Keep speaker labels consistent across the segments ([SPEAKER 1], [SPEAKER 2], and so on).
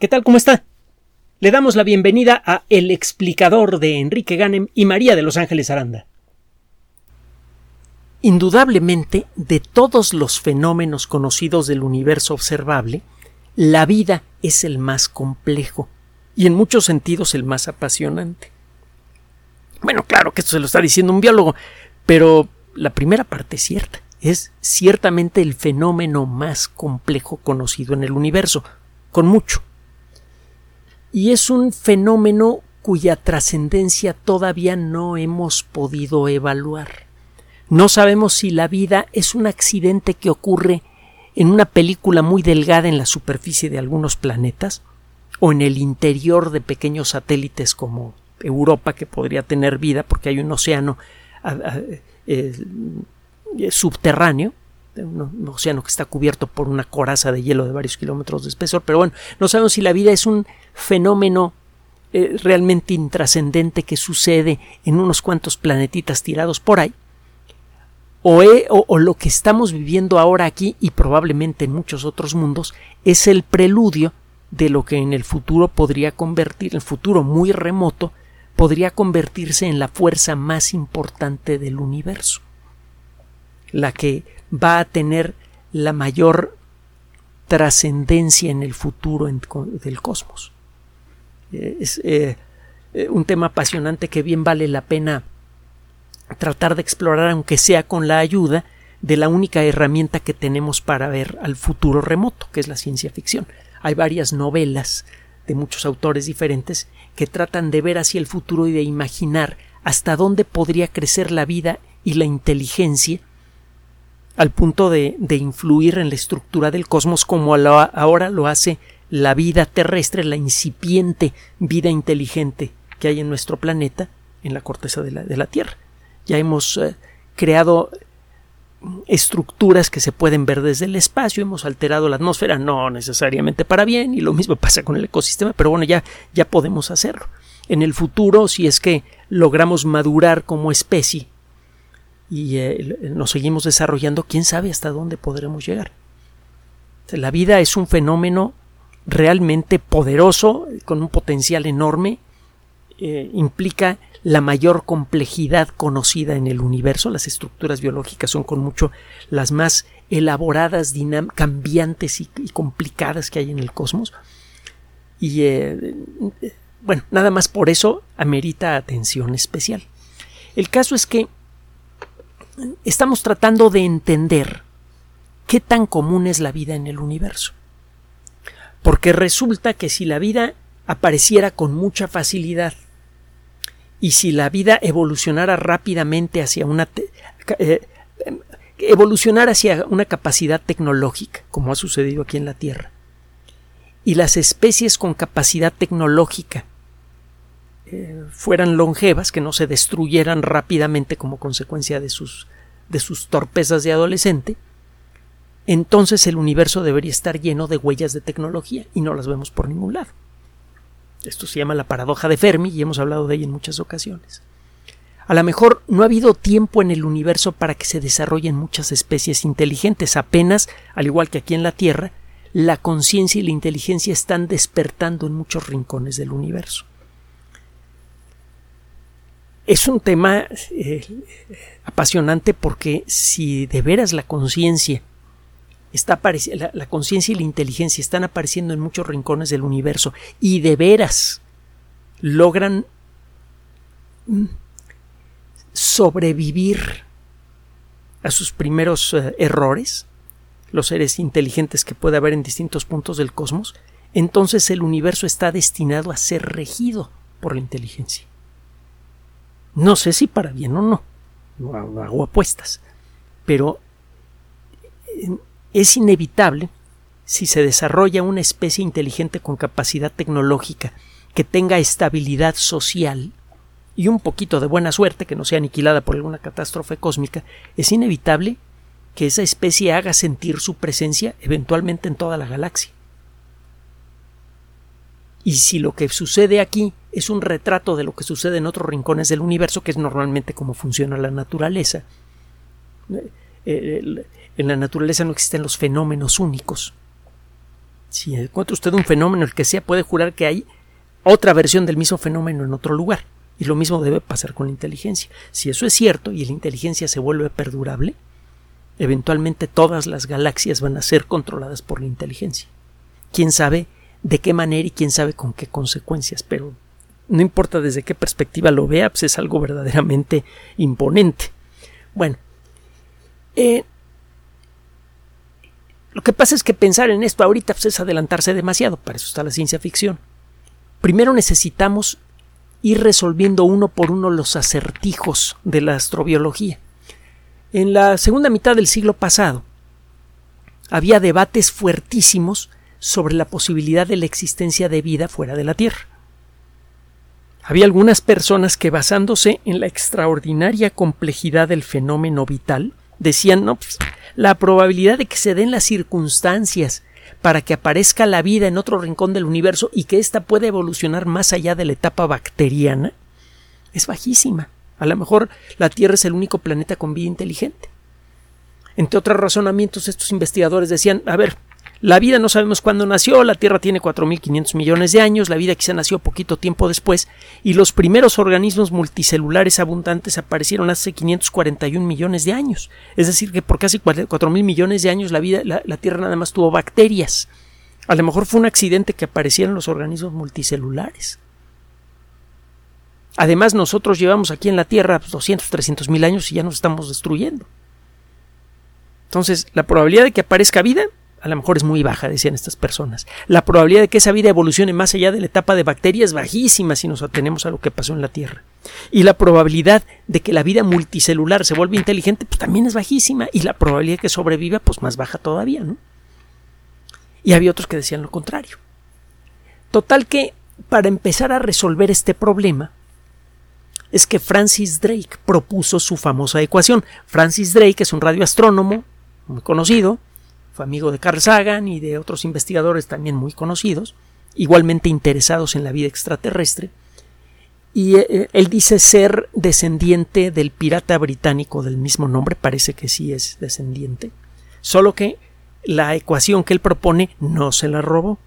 [SPEAKER 1] ¿Qué tal? ¿Cómo está? Le damos la bienvenida a El explicador de Enrique Ganem y María de Los Ángeles Aranda. Indudablemente, de todos los fenómenos conocidos del universo observable, la vida es el más complejo y en muchos sentidos el más apasionante. Bueno, claro que esto se lo está diciendo un biólogo, pero la primera parte es cierta. Es ciertamente el fenómeno más complejo conocido en el universo, con mucho y es un fenómeno cuya trascendencia todavía no hemos podido evaluar. No sabemos si la vida es un accidente que ocurre en una película muy delgada en la superficie de algunos planetas o en el interior de pequeños satélites como Europa que podría tener vida porque hay un océano eh, subterráneo un, océano que está cubierto por una coraza de hielo de varios kilómetros de espesor, pero bueno, no sabemos si la vida es un fenómeno eh, realmente intrascendente que sucede en unos cuantos planetitas tirados por ahí, o, o, lo que estamos viviendo ahora aquí y probablemente en muchos otros mundos es el preludio de lo que en el futuro podría convertir, el futuro muy remoto, podría convertirse en la fuerza más importante del universo, la que va a tener la mayor trascendencia en el futuro del cosmos. Eh, es eh, eh, un tema apasionante que bien vale la pena tratar de explorar, aunque sea con la ayuda de la única herramienta que tenemos para ver al futuro remoto, que es la ciencia ficción. Hay varias novelas de muchos autores diferentes que tratan de ver hacia el futuro y de imaginar hasta dónde podría crecer la vida y la inteligencia al punto de, influir en la estructura del cosmos como ahora lo hace la vida terrestre, la incipiente vida inteligente que hay en nuestro planeta, en la corteza de la, Tierra. Ya hemos eh, creado estructuras que se pueden ver desde el espacio, hemos alterado la atmósfera, no necesariamente para bien, y lo mismo pasa con el ecosistema, pero bueno, ya, ya podemos hacerlo. En el futuro, si es que logramos madurar como especie y eh, nos seguimos desarrollando, quién sabe hasta dónde podremos llegar. La vida es un fenómeno realmente poderoso, con un potencial enorme, eh, implica la mayor complejidad conocida en el universo. Las estructuras biológicas son con mucho las más elaboradas, cambiantes y, complicadas que hay en el cosmos. Y eh, bueno, nada más por eso amerita atención especial. El caso es que estamos tratando de entender qué tan común es la vida en el universo. Porque resulta que si la vida apareciera con mucha facilidad y si la vida evolucionara rápidamente hacia una eh, evolucionar hacia una capacidad tecnológica, como ha sucedido aquí en la Tierra, y las especies con capacidad tecnológica eh, fueran longevas, que no se destruyeran rápidamente como consecuencia de sus, de sus torpezas de adolescente, entonces el universo debería estar lleno de huellas de tecnología y no las vemos por ningún lado. Esto se llama la paradoja de Fermi y hemos hablado de ella en muchas ocasiones. A lo mejor no ha habido tiempo en el universo para que se desarrollen muchas especies inteligentes. Apenas, al igual que aquí en la Tierra, la conciencia y la inteligencia están despertando en muchos rincones del universo es un tema eh, apasionante porque si de veras la conciencia está la, la conciencia y la inteligencia están apareciendo en muchos rincones del universo y de veras logran mm, sobrevivir a sus primeros eh, errores, los seres inteligentes que puede haber en distintos puntos del cosmos, entonces el universo está destinado a ser regido por la inteligencia. No sé si para bien o no, no hago apuestas, pero eh, es inevitable si se desarrolla una especie inteligente con capacidad tecnológica que tenga estabilidad social y un poquito de buena suerte que no sea aniquilada por alguna catástrofe cósmica, es inevitable que esa especie haga sentir su presencia eventualmente en toda la galaxia. Y si lo que sucede aquí es un retrato de lo que sucede en otros rincones del universo, que es normalmente como funciona la naturaleza, eh, en la naturaleza no existen los fenómenos únicos. Si encuentra usted un fenómeno, el que sea, puede jurar que hay otra versión del mismo fenómeno en otro lugar. Y lo mismo debe pasar con la inteligencia. Si eso es cierto y la inteligencia se vuelve perdurable, eventualmente todas las galaxias van a ser controladas por la inteligencia. Quién sabe de qué manera y quién sabe con qué consecuencias, pero no importa desde qué perspectiva lo vea, pues es algo verdaderamente imponente. Bueno, eh, lo que pasa es que pensar en esto ahorita pues, es adelantarse demasiado, para eso está la ciencia ficción. Primero necesitamos ir resolviendo uno por uno los acertijos de la astrobiología. En la segunda mitad del siglo pasado había debates fuertísimos sobre la posibilidad de la existencia de vida fuera de la Tierra. Había algunas personas que basándose en la extraordinaria complejidad del fenómeno vital decían no, pues, la probabilidad de que se den las circunstancias para que aparezca la vida en otro rincón del universo y que ésta pueda evolucionar más allá de la etapa bacteriana es bajísima. A lo mejor la Tierra es el único planeta con vida inteligente. Entre otros razonamientos, estos investigadores decían, a ver, la vida no sabemos cuándo nació, la Tierra tiene 4.500 millones de años, la vida quizá nació poquito tiempo después, y los primeros organismos multicelulares abundantes aparecieron hace 541 millones de años. Es decir, que por casi 4.000 millones de años la, vida, la, la Tierra nada más tuvo bacterias. A lo mejor fue un accidente que aparecieron los organismos multicelulares. Además, nosotros llevamos aquí en la Tierra 200, 300 mil años y ya nos estamos destruyendo. Entonces, la probabilidad de que aparezca vida a lo mejor es muy baja, decían estas personas. La probabilidad de que esa vida evolucione más allá de la etapa de bacteria es bajísima si nos atenemos a lo que pasó en la Tierra. Y la probabilidad de que la vida multicelular se vuelva inteligente, pues también es bajísima. Y la probabilidad de que sobreviva, pues más baja todavía, ¿no? Y había otros que decían lo contrario. Total que, para empezar a resolver este problema, es que Francis Drake propuso su famosa ecuación. Francis Drake es un radioastrónomo muy conocido, fue amigo de Carl Sagan y de otros investigadores también muy conocidos, igualmente interesados en la vida extraterrestre, y eh, eh, él dice ser descendiente del pirata británico del mismo nombre, parece que sí es descendiente, solo que la ecuación que él propone no se la robó,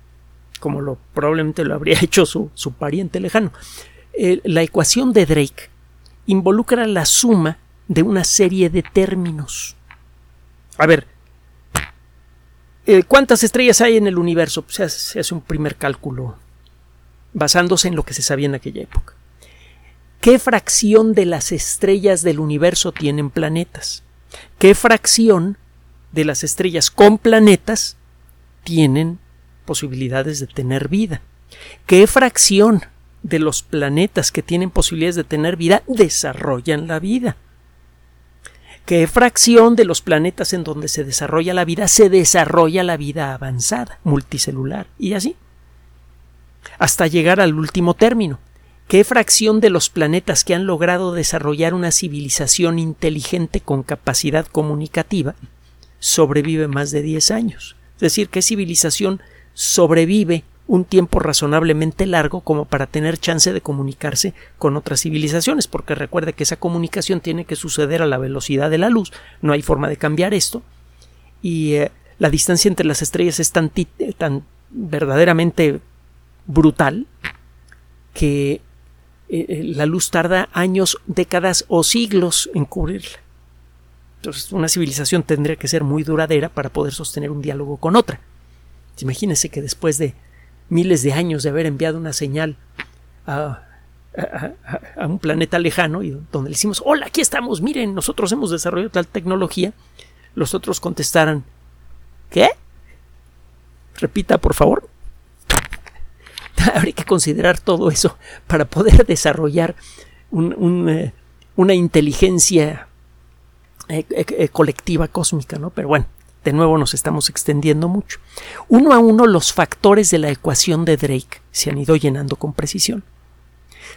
[SPEAKER 1] como lo probablemente lo habría hecho su, su pariente lejano. la ecuación de Drake involucra la suma de una serie de términos. A ver, eh, ¿cuántas estrellas hay en el universo? Pues se hace un primer cálculo basándose en lo que se sabía en aquella época. ¿Qué fracción de las estrellas del universo tienen planetas? ¿Qué fracción de las estrellas con planetas tienen posibilidades de tener vida? ¿Qué fracción de los planetas que tienen posibilidades de tener vida desarrollan la vida? Qué fracción de los planetas en donde se desarrolla la vida se desarrolla la vida avanzada, multicelular, y así. Hasta llegar al último término. ¿Qué fracción de los planetas que han logrado desarrollar una civilización inteligente con capacidad comunicativa sobrevive más de 10 años? Es decir, ¿qué civilización sobrevive un tiempo razonablemente largo como para tener chance de comunicarse con otras civilizaciones, porque recuerde que esa comunicación tiene que suceder a la velocidad de la luz, no hay forma de cambiar esto, y eh, la distancia entre las estrellas es tan, tan verdaderamente brutal que eh, eh, la luz tarda años, décadas o siglos en cubrirla. Entonces, una civilización tendría que ser muy duradera para poder sostener un diálogo con otra. Imagínese que después de miles de años de haber enviado una señal a, un planeta lejano y donde le decimos hola aquí estamos miren nosotros hemos desarrollado tal tecnología los otros contestaran ¿qué? repita por favor habría que considerar todo eso para poder desarrollar eh, una inteligencia eh, eh, colectiva cósmica, ¿no? Pero bueno, de nuevo nos estamos extendiendo mucho. Uno a uno los factores de la ecuación de Drake se han ido llenando con precisión.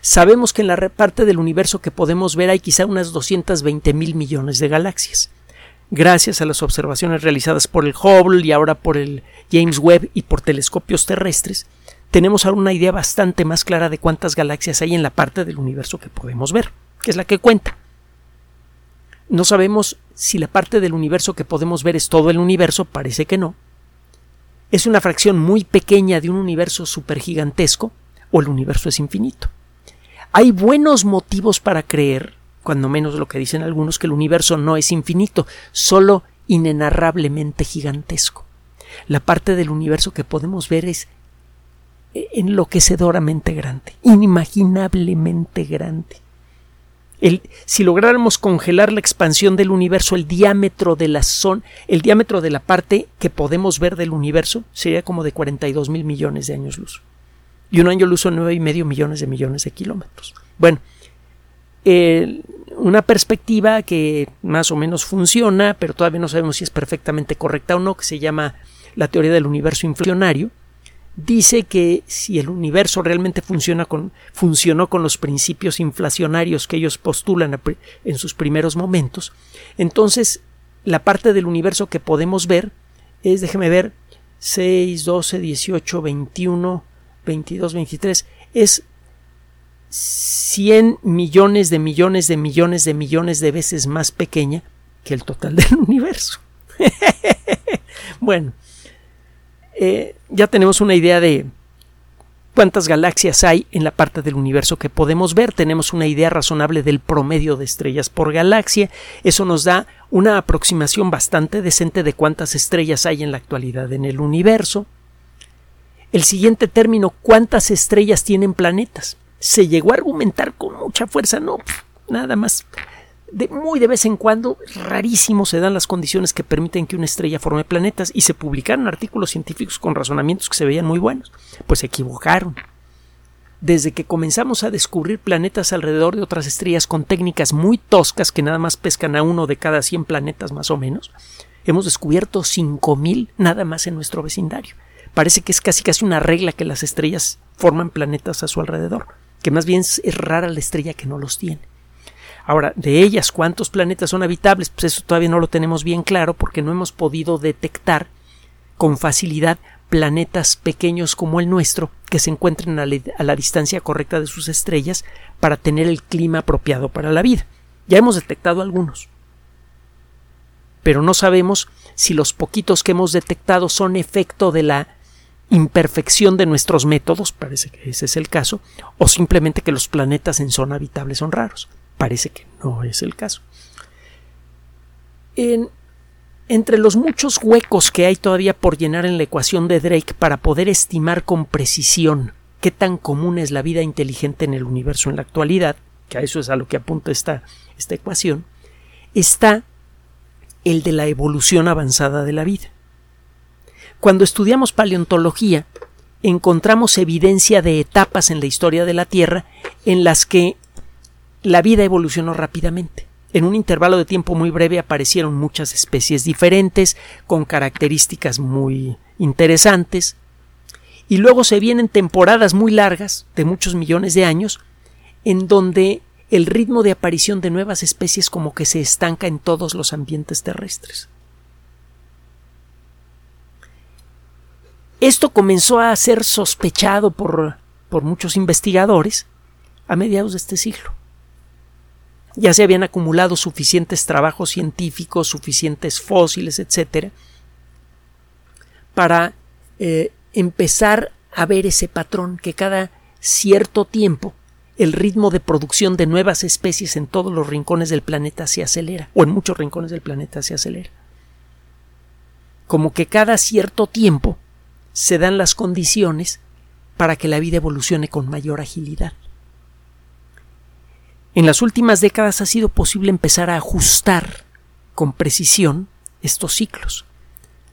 [SPEAKER 1] Sabemos que en la parte del universo que podemos ver hay quizá unas 220 mil millones de galaxias. Gracias a las observaciones realizadas por el Hubble y ahora por el James Webb y por telescopios terrestres, tenemos ahora una idea bastante más clara de cuántas galaxias hay en la parte del universo que podemos ver, que es la que cuenta. No sabemos si la parte del universo que podemos ver es todo el universo, parece que no. es una fracción muy pequeña de un universo supergigantesco o el universo es infinito. Hay buenos motivos para creer, cuando menos lo que dicen algunos, que el universo no es infinito, solo inenarrablemente gigantesco. La parte del universo que podemos ver es enloquecedoramente grande, inimaginablemente grande. El, si lográramos congelar la expansión del universo, el diámetro de la zona, el diámetro de la parte que podemos ver del universo sería como de 42 mil millones de años luz. Y un año luz son nueve y medio millones de millones de kilómetros. Bueno, una perspectiva que más o menos funciona, pero todavía no sabemos si es perfectamente correcta o no, que se llama la teoría del universo inflacionario, dice que si el universo realmente funciona con, funcionó con los principios inflacionarios que ellos postulan en sus primeros momentos, entonces la parte del universo que podemos ver es, déjeme ver, 6, 12, 18, 21, 22, 23, es 100 millones de millones de millones de millones de veces más pequeña que el total del universo. bueno, eh, ya tenemos una idea de cuántas galaxias hay en la parte del universo que podemos ver, tenemos una idea razonable del promedio de estrellas por galaxia, eso nos da una aproximación bastante decente de cuántas estrellas hay en la actualidad en el universo. El siguiente término, ¿cuántas estrellas tienen planetas? Se llegó a argumentar con mucha fuerza, no, nada más de muy de vez en cuando, rarísimo, se dan las condiciones que permiten que una estrella forme planetas y se publicaron artículos científicos con razonamientos que se veían muy buenos. Pues se equivocaron. Desde que comenzamos a descubrir planetas alrededor de otras estrellas con técnicas muy toscas que nada más pescan a uno de cada 100 planetas más o menos, hemos descubierto 5000 nada más en nuestro vecindario. Parece que es casi casi una regla que las estrellas forman planetas a su alrededor, que más bien es rara la estrella que no los tiene. Ahora, de ellas, ¿cuántos planetas son habitables? Pues eso todavía no lo tenemos bien claro porque no hemos podido detectar con facilidad planetas pequeños como el nuestro que se encuentren a la, distancia correcta de sus estrellas para tener el clima apropiado para la vida. Ya hemos detectado algunos. Pero no sabemos si los poquitos que hemos detectado son efecto de la imperfección de nuestros métodos, parece que ese es el caso, o simplemente que los planetas en zona habitable son raros. Parece que no es el caso. entre los muchos huecos que hay todavía por llenar en la ecuación de Drake para poder estimar con precisión qué tan común es la vida inteligente en el universo en la actualidad, que a eso es a lo que apunta esta, esta ecuación, está el de la evolución avanzada de la vida. Cuando estudiamos paleontología, encontramos evidencia de etapas en la historia de la Tierra en las que la vida evolucionó rápidamente. En un intervalo de tiempo muy breve aparecieron muchas especies diferentes, con características muy interesantes, y luego se vienen temporadas muy largas, de muchos millones de años, en donde el ritmo de aparición de nuevas especies como que se estanca en todos los ambientes terrestres. Esto comenzó a ser sospechado por, por muchos investigadores a mediados de este siglo ya se habían acumulado suficientes trabajos científicos, suficientes fósiles, etcétera, para eh, empezar a ver ese patrón que cada cierto tiempo el ritmo de producción de nuevas especies en todos los rincones del planeta se acelera, o en muchos rincones del planeta se acelera. Como que cada cierto tiempo se dan las condiciones para que la vida evolucione con mayor agilidad. En las últimas décadas ha sido posible empezar a ajustar con precisión estos ciclos.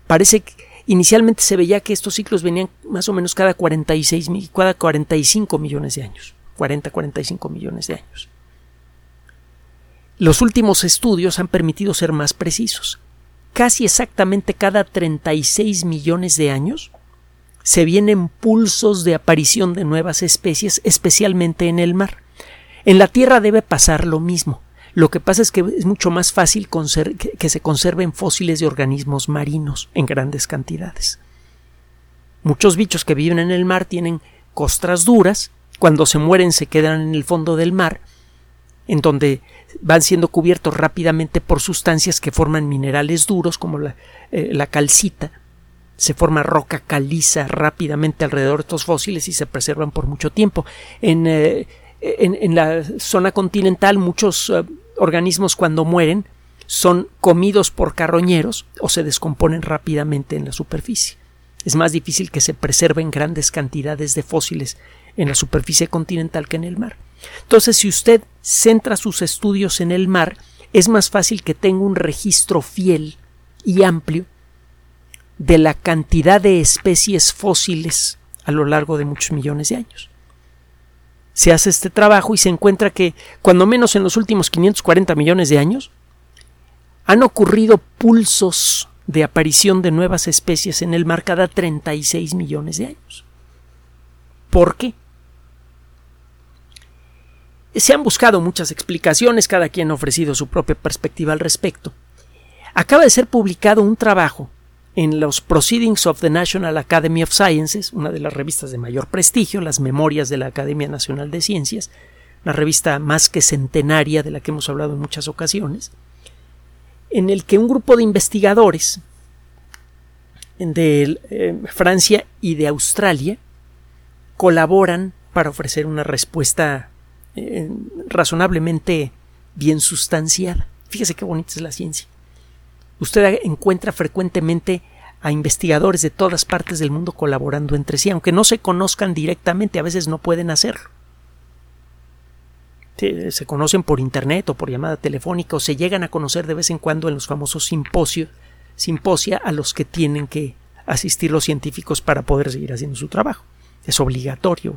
[SPEAKER 1] Parece que inicialmente se veía que estos ciclos venían más o menos cada 46 cada 45 millones de años, 40 45 millones de años. Los últimos estudios han permitido ser más precisos. Casi exactamente cada 36 millones de años se vienen pulsos de aparición de nuevas especies, especialmente en el mar. En la Tierra debe pasar lo mismo. Lo que pasa es que es mucho más fácil que se conserven fósiles de organismos marinos en grandes cantidades. Muchos bichos que viven en el mar tienen costras duras, cuando se mueren se quedan en el fondo del mar, en donde van siendo cubiertos rápidamente por sustancias que forman minerales duros como la, eh, calcita, se forma roca caliza rápidamente alrededor de estos fósiles y se preservan por mucho tiempo. En, eh, en, la zona continental muchos eh, organismos cuando mueren son comidos por carroñeros o se descomponen rápidamente en la superficie. Es más difícil que se preserven grandes cantidades de fósiles en la superficie continental que en el mar. Entonces, si usted centra sus estudios en el mar, es más fácil que tenga un registro fiel y amplio de la cantidad de especies fósiles a lo largo de muchos millones de años. Se hace este trabajo y se encuentra que, cuando menos en los últimos 540 millones de años, han ocurrido pulsos de aparición de nuevas especies en el mar cada 36 millones de años. ¿Por qué? Se han buscado muchas explicaciones, cada quien ha ofrecido su propia perspectiva al respecto. Acaba de ser publicado un trabajo en los Proceedings of the National Academy of Sciences, una de las revistas de mayor prestigio, las Memorias de la Academia Nacional de Ciencias, una revista más que centenaria de la que hemos hablado en muchas ocasiones, en el que un grupo de investigadores de eh, Francia y de Australia colaboran para ofrecer una respuesta eh, razonablemente bien sustanciada. Fíjese qué bonita es la ciencia. Usted encuentra frecuentemente a investigadores de todas partes del mundo colaborando entre sí, aunque no se conozcan directamente, a veces no pueden hacerlo. Se, conocen por internet o por llamada telefónica o se llegan a conocer de vez en cuando en los famosos simposios, simposia a los que tienen que asistir los científicos para poder seguir haciendo su trabajo. Es obligatorio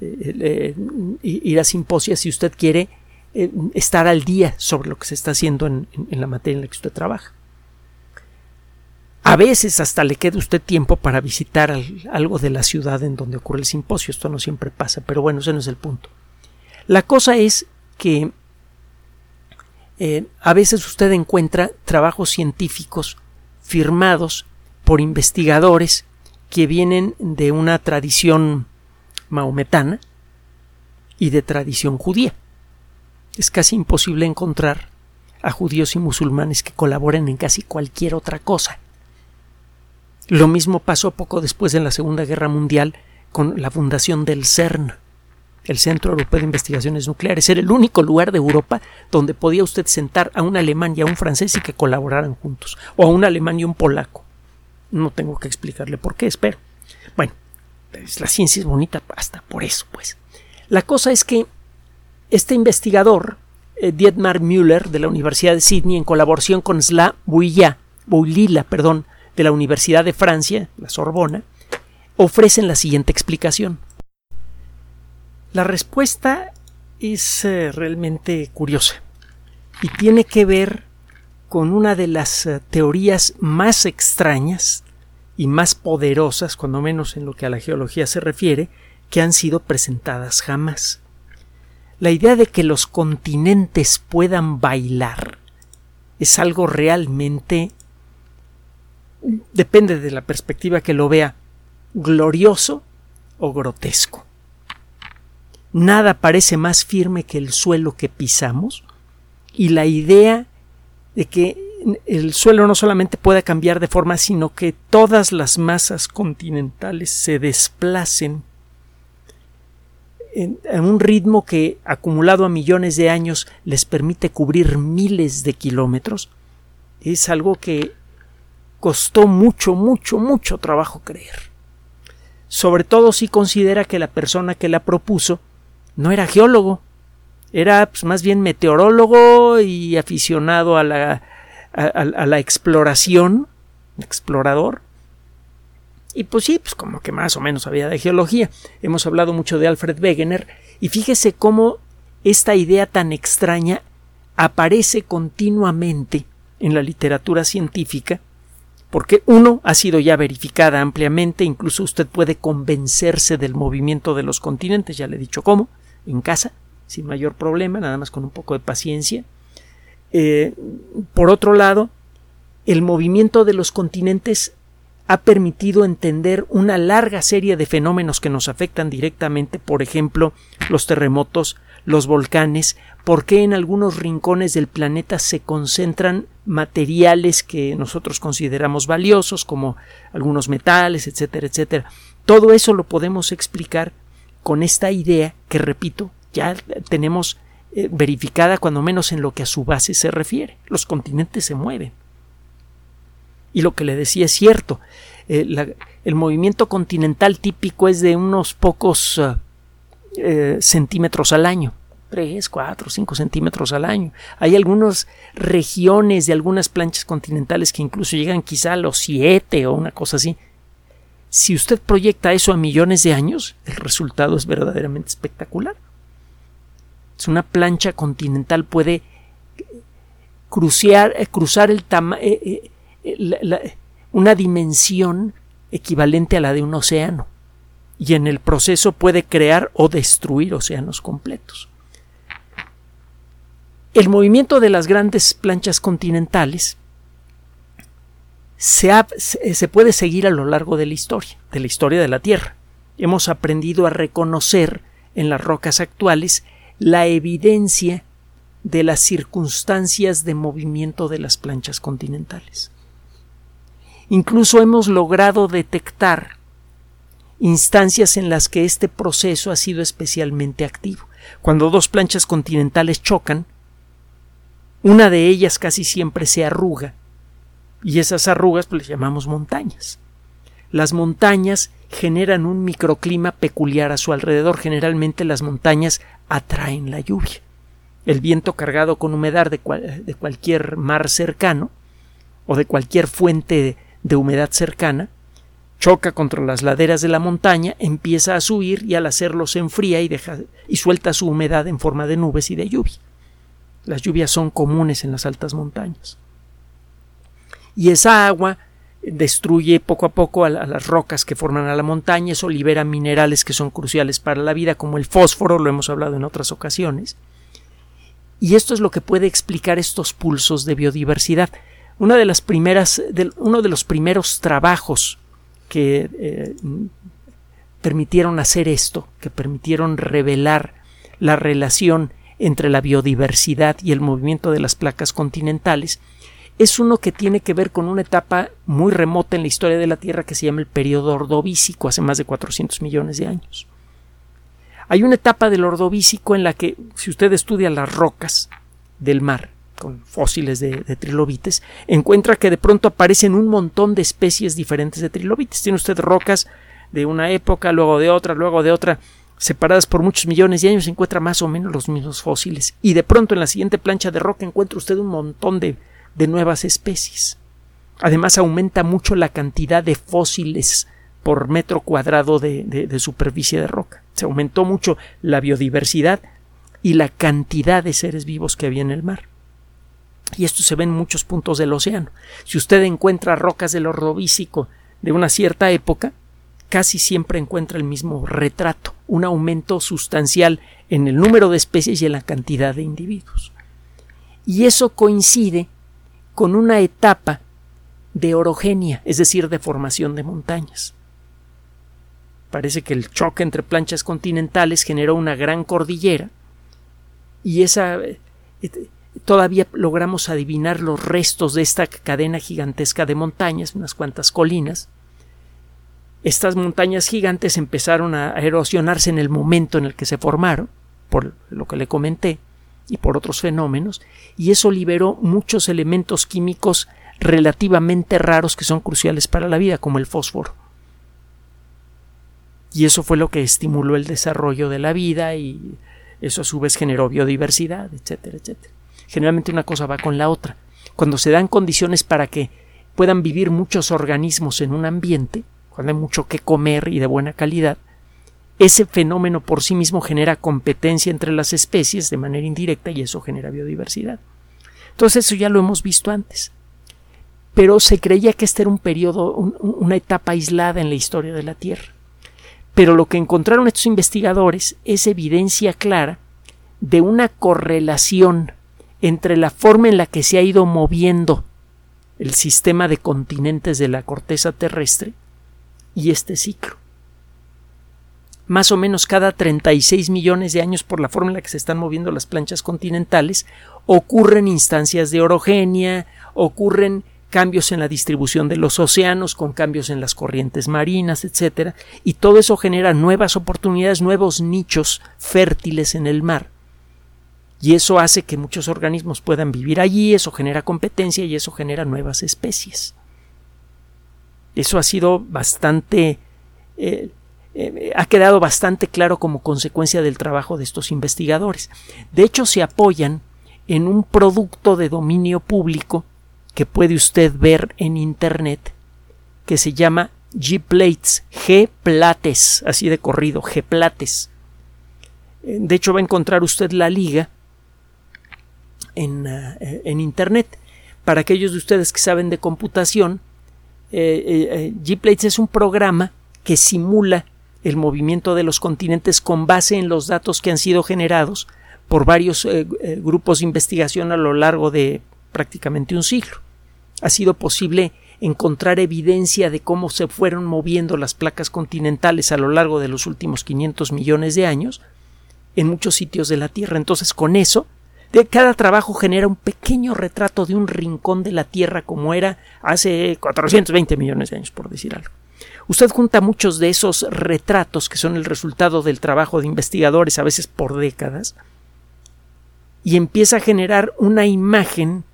[SPEAKER 1] eh, eh, ir a simposios si usted quiere eh, estar al día sobre lo que se está haciendo en, la materia en la que usted trabaja. A veces hasta le queda usted tiempo para visitar algo de la ciudad en donde ocurre el simposio. Esto no siempre pasa, pero bueno, ese no es el punto. La cosa es que eh, a veces usted encuentra trabajos científicos firmados por investigadores que vienen de una tradición maometana y de tradición judía es casi imposible encontrar a judíos y musulmanes que colaboren en casi cualquier otra cosa. Lo mismo pasó poco después de la Segunda Guerra Mundial con la fundación del CERN, el Centro Europeo de Investigaciones Nucleares. Era el único lugar de Europa donde podía usted sentar a un alemán y a un francés y que colaboraran juntos, o a un alemán y un polaco. No tengo que explicarle por qué, espero. Bueno, pues, la ciencia es bonita hasta por eso, pues. La cosa es que este investigador, eh, Dietmar Müller, de la Universidad de Sydney, en colaboración con Sla Boulila, perdón, de la Universidad de Francia, la Sorbona, ofrecen la siguiente explicación. La respuesta es eh, realmente curiosa y tiene que ver con una de las eh, teorías más extrañas y más poderosas, cuando menos en lo que a la geología se refiere, que han sido presentadas jamás. La idea de que los continentes puedan bailar es algo realmente depende de la perspectiva que lo vea glorioso o grotesco. Nada parece más firme que el suelo que pisamos y la idea de que el suelo no solamente pueda cambiar de forma, sino que todas las masas continentales se desplacen en, un ritmo que, acumulado a millones de años, les permite cubrir miles de kilómetros, es algo que costó mucho, mucho, mucho trabajo creer. Sobre todo si considera que la persona que la propuso no era geólogo, era pues, más bien meteorólogo y aficionado a la, a la exploración, explorador, y pues sí, pues como que más o menos había de geología. Hemos hablado mucho de Alfred Wegener y fíjese cómo esta idea tan extraña aparece continuamente en la literatura científica porque uno ha sido ya verificada ampliamente, incluso usted puede convencerse del movimiento de los continentes, ya le he dicho cómo, en casa, sin mayor problema, nada más con un poco de paciencia. Eh, por otro lado, el movimiento de los continentes ha permitido entender una larga serie de fenómenos que nos afectan directamente, por ejemplo, los terremotos, los volcanes, por qué en algunos rincones del planeta se concentran materiales que nosotros consideramos valiosos, como algunos metales, etcétera, etcétera. Todo eso lo podemos explicar con esta idea que, repito, ya tenemos eh, verificada cuando menos en lo que a su base se refiere. Los continentes se mueven. Y lo que le decía es cierto. Eh, el movimiento continental típico es de unos pocos eh, centímetros al año. 3, 4, 5 centímetros al año. Hay algunas regiones de algunas planchas continentales que incluso llegan quizá a los 7 o una cosa así. Si usted proyecta eso a millones de años, el resultado es verdaderamente espectacular. Es una plancha continental puede eh, cruzar el eh, una dimensión equivalente a la de un océano y en el proceso puede crear o destruir océanos completos. El movimiento de las grandes planchas continentales se, puede seguir a lo largo de la historia, de la historia de la Tierra. Hemos aprendido a reconocer en las rocas actuales la evidencia de las circunstancias de movimiento de las planchas continentales. Incluso hemos logrado detectar instancias en las que este proceso ha sido especialmente activo. Cuando dos planchas continentales chocan, una de ellas casi siempre se arruga y esas arrugas pues, llamamos montañas. Las montañas generan un microclima peculiar a su alrededor. Generalmente las montañas atraen la lluvia. El viento cargado con humedad de, de cualquier mar cercano o de cualquier fuente de, humedad cercana choca contra las laderas de la montaña, empieza a subir y al hacerlo se enfría y, deja, y suelta su humedad en forma de nubes y de lluvia. Las lluvias son comunes en las altas montañas. Y esa agua destruye poco a poco a, las rocas que forman a la montaña, eso libera minerales que son cruciales para la vida, como el fósforo, lo hemos hablado en otras ocasiones. Y esto es lo que puede explicar estos pulsos de biodiversidad. Una de las primeras, uno de los primeros trabajos que eh, permitieron hacer esto, que permitieron revelar la relación entre la biodiversidad y el movimiento de las placas continentales es uno que tiene que ver con una etapa muy remota en la historia de la Tierra que se llama el periodo ordovícico, hace más de 400 millones de años. Hay una etapa del ordovícico en la que, si usted estudia las rocas del mar, con fósiles de, trilobites, encuentra que de pronto aparecen un montón de especies diferentes de trilobites. Tiene usted rocas de una época, luego de otra, luego de otra, separadas por muchos millones de años, encuentra más o menos los mismos fósiles. Y de pronto en la siguiente plancha de roca encuentra usted un montón de, de nuevas especies. Además aumenta mucho la cantidad de fósiles por metro cuadrado de, de, superficie de roca. Se aumentó mucho la biodiversidad y la cantidad de seres vivos que había en el mar. Y esto se ve en muchos puntos del océano. Si usted encuentra rocas del ordovícico de una cierta época, casi siempre encuentra el mismo retrato, un aumento sustancial en el número de especies y en la cantidad de individuos. Y eso coincide con una etapa de orogenia, es decir, de formación de montañas. Parece que el choque entre planchas continentales generó una gran cordillera y esa eh, todavía logramos adivinar los restos de esta cadena gigantesca de montañas, unas cuantas colinas. Estas montañas gigantes empezaron a erosionarse en el momento en el que se formaron, por lo que le comenté, y por otros fenómenos, y eso liberó muchos elementos químicos relativamente raros que son cruciales para la vida, como el fósforo. Y eso fue lo que estimuló el desarrollo de la vida y eso a su vez generó biodiversidad, etcétera, etcétera. Generalmente una cosa va con la otra. Cuando se dan condiciones para que puedan vivir muchos organismos en un ambiente, cuando hay mucho que comer y de buena calidad, ese fenómeno por sí mismo genera competencia entre las especies de manera indirecta y eso genera biodiversidad. Entonces eso ya lo hemos visto antes. Pero se creía que este era un periodo, una etapa aislada en la historia de la Tierra. Pero lo que encontraron estos investigadores es evidencia clara de una correlación entre la forma en la que se ha ido moviendo el sistema de continentes de la corteza terrestre y este ciclo. más o menos cada 36 millones de años por la forma en la que se están moviendo las planchas continentales, ocurren instancias de orogenia, ocurren cambios en la distribución de los océanos, con cambios en las corrientes marinas, etcétera, y todo eso genera nuevas oportunidades, nuevos nichos fértiles en el mar. Y eso hace que muchos organismos puedan vivir allí, eso genera competencia y eso genera nuevas especies. Eso ha sido bastante eh, eh, ha quedado bastante claro como consecuencia del trabajo de estos investigadores. De hecho, se apoyan en un producto de dominio público que puede usted ver en Internet que se llama G-Plates, G-Plates, así de corrido, G-Plates. Eh, de hecho, va a encontrar usted la liga en, eh, en Internet. Para aquellos de ustedes que saben de computación, G-Plates es un programa que simula el movimiento de los continentes con base en los datos que han sido generados por varios eh, eh, grupos de investigación a lo largo de prácticamente un siglo. Ha sido posible encontrar evidencia de cómo se fueron moviendo las placas continentales a lo largo de los últimos 500 millones de años en muchos sitios de la Tierra. Entonces, con eso, cada trabajo genera un pequeño retrato de un rincón de la Tierra como era hace 420 millones de años, por decir algo. Usted junta muchos de esos retratos que son el resultado del trabajo de investigadores, a veces por décadas, y empieza a generar una imagen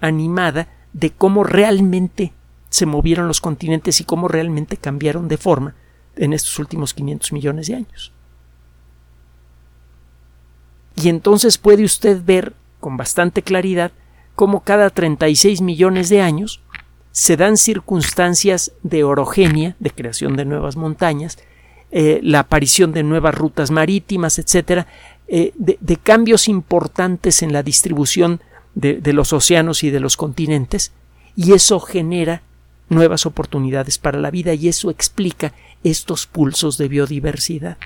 [SPEAKER 1] animada de cómo realmente se movieron los continentes y cómo realmente cambiaron de forma en estos últimos 500 millones de años. Y entonces puede usted ver con bastante claridad cómo cada 36 millones de años se dan circunstancias de orogenia, de creación de nuevas montañas, eh, la aparición de nuevas rutas marítimas, etcétera, eh, de, cambios importantes en la distribución de, de los océanos y de los continentes, y eso genera nuevas oportunidades para la vida y eso explica estos pulsos de biodiversidad.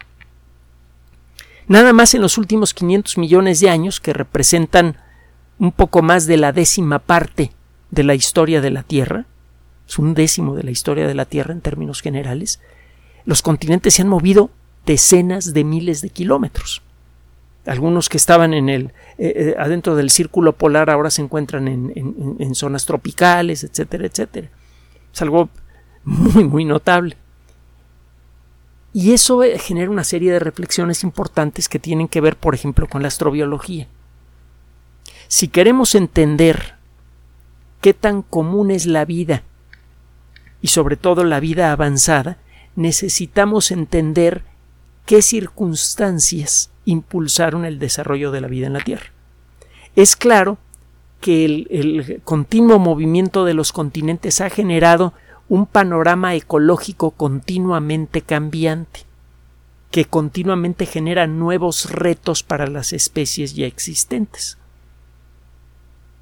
[SPEAKER 1] Nada más en los últimos 500 millones de años, que representan un poco más de la décima parte de la historia de la Tierra, es un décimo de la historia de la Tierra en términos generales, los continentes se han movido decenas de miles de kilómetros. Algunos que estaban en el eh, eh, adentro del círculo polar ahora se encuentran en, en zonas tropicales, etcétera, etcétera. Es algo muy, muy notable. Y eso eh, genera una serie de reflexiones importantes que tienen que ver, por ejemplo, con la astrobiología. Si queremos entender qué tan común es la vida y sobre todo la vida avanzada, necesitamos entender qué circunstancias impulsaron el desarrollo de la vida en la Tierra. Es claro que el, el, continuo movimiento de los continentes ha generado un panorama ecológico continuamente cambiante, que continuamente genera nuevos retos para las especies ya existentes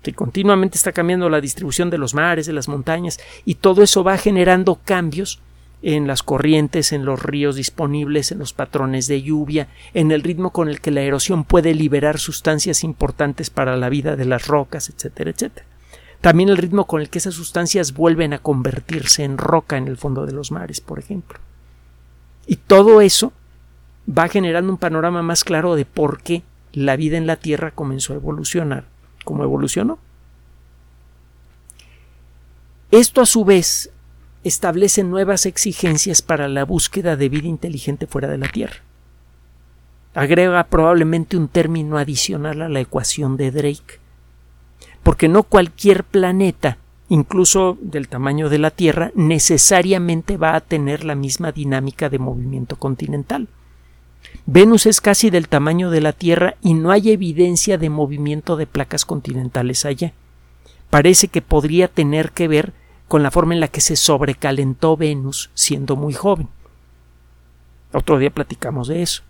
[SPEAKER 1] que continuamente está cambiando la distribución de los mares, de las montañas, y todo eso va generando cambios en las corrientes, en los ríos disponibles, en los patrones de lluvia, en el ritmo con el que la erosión puede liberar sustancias importantes para la vida de las rocas, etcétera, etcétera. También el ritmo con el que esas sustancias vuelven a convertirse en roca en el fondo de los mares, por ejemplo. Y todo eso va generando un panorama más claro de por qué la vida en la Tierra comenzó a evolucionar como evolucionó. Esto a su vez establece nuevas exigencias para la búsqueda de vida inteligente fuera de la Tierra. Agrega probablemente un término adicional a la ecuación de Drake, porque no cualquier planeta, incluso del tamaño de la Tierra, necesariamente va a tener la misma dinámica de movimiento continental. Venus es casi del tamaño de la Tierra y no hay evidencia de movimiento de placas continentales allá. Parece que podría tener que ver con la forma en la que se sobrecalentó Venus siendo muy joven. Otro día platicamos de eso.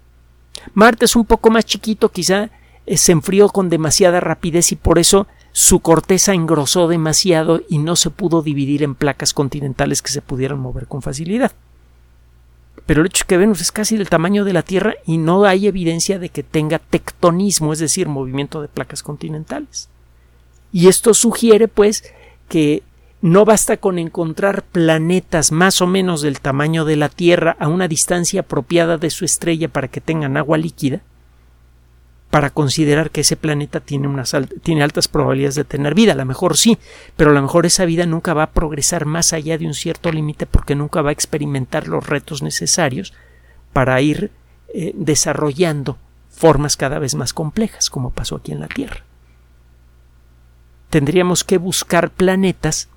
[SPEAKER 1] Marte es un poco más chiquito, quizá eh, se enfrió con demasiada rapidez y por eso su corteza engrosó demasiado y no se pudo dividir en placas continentales que se pudieran mover con facilidad pero el hecho es que Venus es casi del tamaño de la Tierra y no hay evidencia de que tenga tectonismo, es decir, movimiento de placas continentales. Y esto sugiere, pues, que No basta con encontrar planetas más o menos del tamaño de la Tierra a una distancia apropiada de su estrella para que tengan agua líquida para considerar que ese planeta tiene, tiene altas probabilidades de tener vida. A lo mejor sí, pero a lo mejor esa vida nunca va a progresar más allá de un cierto límite porque nunca va a experimentar los retos necesarios para ir eh, desarrollando formas cada vez más complejas, como pasó aquí en la Tierra. Tendríamos que buscar planetas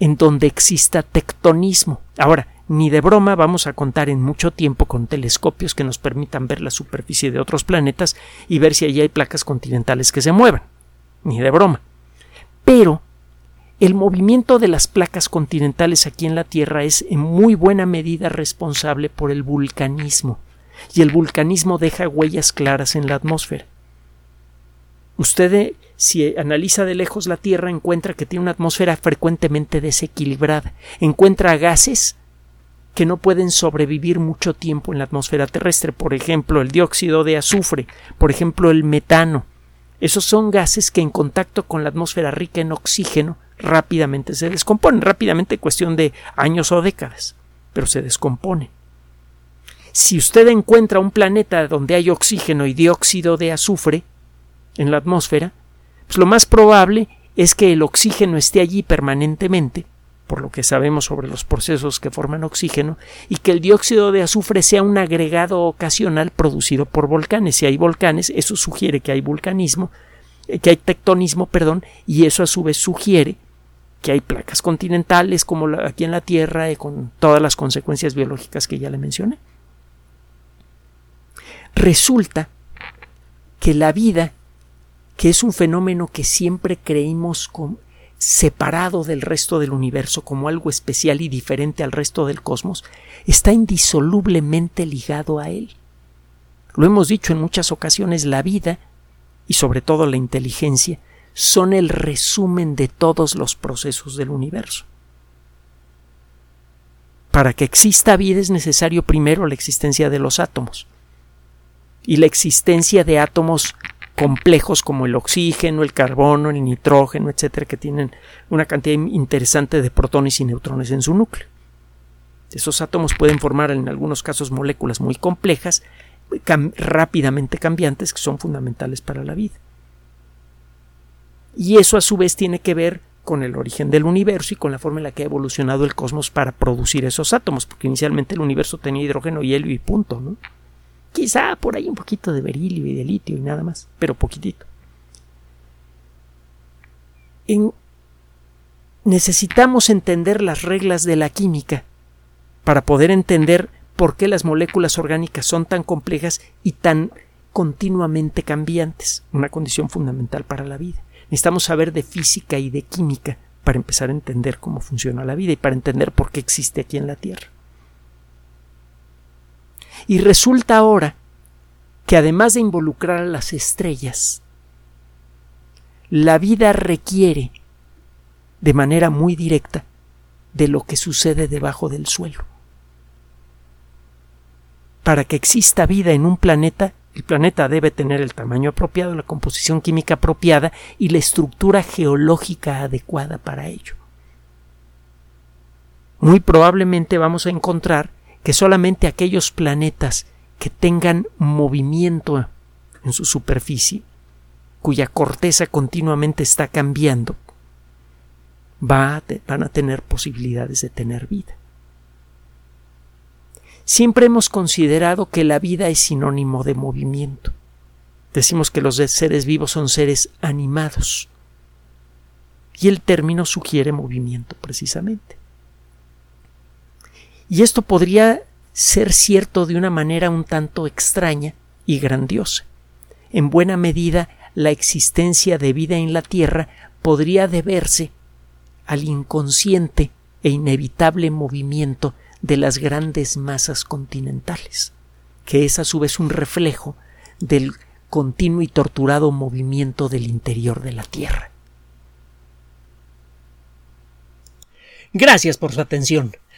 [SPEAKER 1] en donde exista tectonismo. Ahora, ni de broma vamos a contar en mucho tiempo con telescopios que nos permitan ver la superficie de otros planetas y ver si allí hay placas continentales que se muevan. Ni de broma. Pero el movimiento de las placas continentales aquí en la Tierra es en muy buena medida responsable por el vulcanismo, y el vulcanismo deja huellas claras en la atmósfera. Usted, eh, si analiza de lejos la Tierra, encuentra que tiene una atmósfera frecuentemente desequilibrada, encuentra gases que no pueden sobrevivir mucho tiempo en la atmósfera terrestre, por ejemplo, el dióxido de azufre, por ejemplo, el metano. Esos son gases que en contacto con la atmósfera rica en oxígeno rápidamente se descomponen, rápidamente cuestión de años o décadas, pero se descomponen. Si usted encuentra un planeta donde hay oxígeno y dióxido de azufre en la atmósfera, pues lo más probable es que el oxígeno esté allí permanentemente por lo que sabemos sobre los procesos que forman oxígeno, y que el dióxido de azufre sea un agregado ocasional producido por volcanes. Si hay volcanes, eso sugiere que hay vulcanismo, eh, que hay tectonismo, perdón, y eso a su vez sugiere que hay placas continentales como aquí en la Tierra y con todas las consecuencias biológicas que ya le mencioné. Resulta que la vida, que es un fenómeno que siempre creímos separado del resto del universo como algo especial y diferente al resto del cosmos, está indisolublemente ligado a él. Lo hemos dicho en muchas ocasiones, la vida y sobre todo la inteligencia son el resumen de todos los procesos del universo. Para que exista vida es necesario primero la existencia de los átomos. Y la existencia de átomos complejos como el oxígeno, el carbono, el nitrógeno, etcétera, que tienen una cantidad interesante de protones y neutrones en su núcleo. Esos átomos pueden formar en algunos casos moléculas muy complejas, rápidamente cambiantes, que son fundamentales para la vida. Y eso a su vez tiene que ver con el origen del universo y con la forma en la que ha evolucionado el cosmos para producir esos átomos, porque inicialmente el universo tenía hidrógeno y helio y punto, ¿no? Quizá por ahí un poquito de berilio y de litio y nada más, pero poquitito. necesitamos entender las reglas de la química para poder entender por qué las moléculas orgánicas son tan complejas y tan continuamente cambiantes, una condición fundamental para la vida. Necesitamos saber de física y de química para empezar a entender cómo funciona la vida y para entender por qué existe aquí en la Tierra. Y resulta ahora que además de involucrar a las estrellas, la vida requiere de manera muy directa de lo que sucede debajo del suelo. Para que exista vida en un planeta, el planeta debe tener el tamaño apropiado, la composición química apropiada y la estructura geológica adecuada para ello. Muy probablemente vamos a encontrar que solamente aquellos planetas que tengan movimiento en su superficie, cuya corteza continuamente está cambiando, van a tener posibilidades de tener vida. Siempre hemos considerado que la vida es sinónimo de movimiento. Decimos que los seres vivos son seres animados. Y el término sugiere movimiento precisamente. Y esto podría ser cierto de una manera un tanto extraña y grandiosa. En buena medida, la existencia de vida en la Tierra podría deberse al inconsciente e inevitable movimiento de las grandes masas continentales, que es a su vez un reflejo del continuo y torturado movimiento del interior de la Tierra. Gracias por su atención.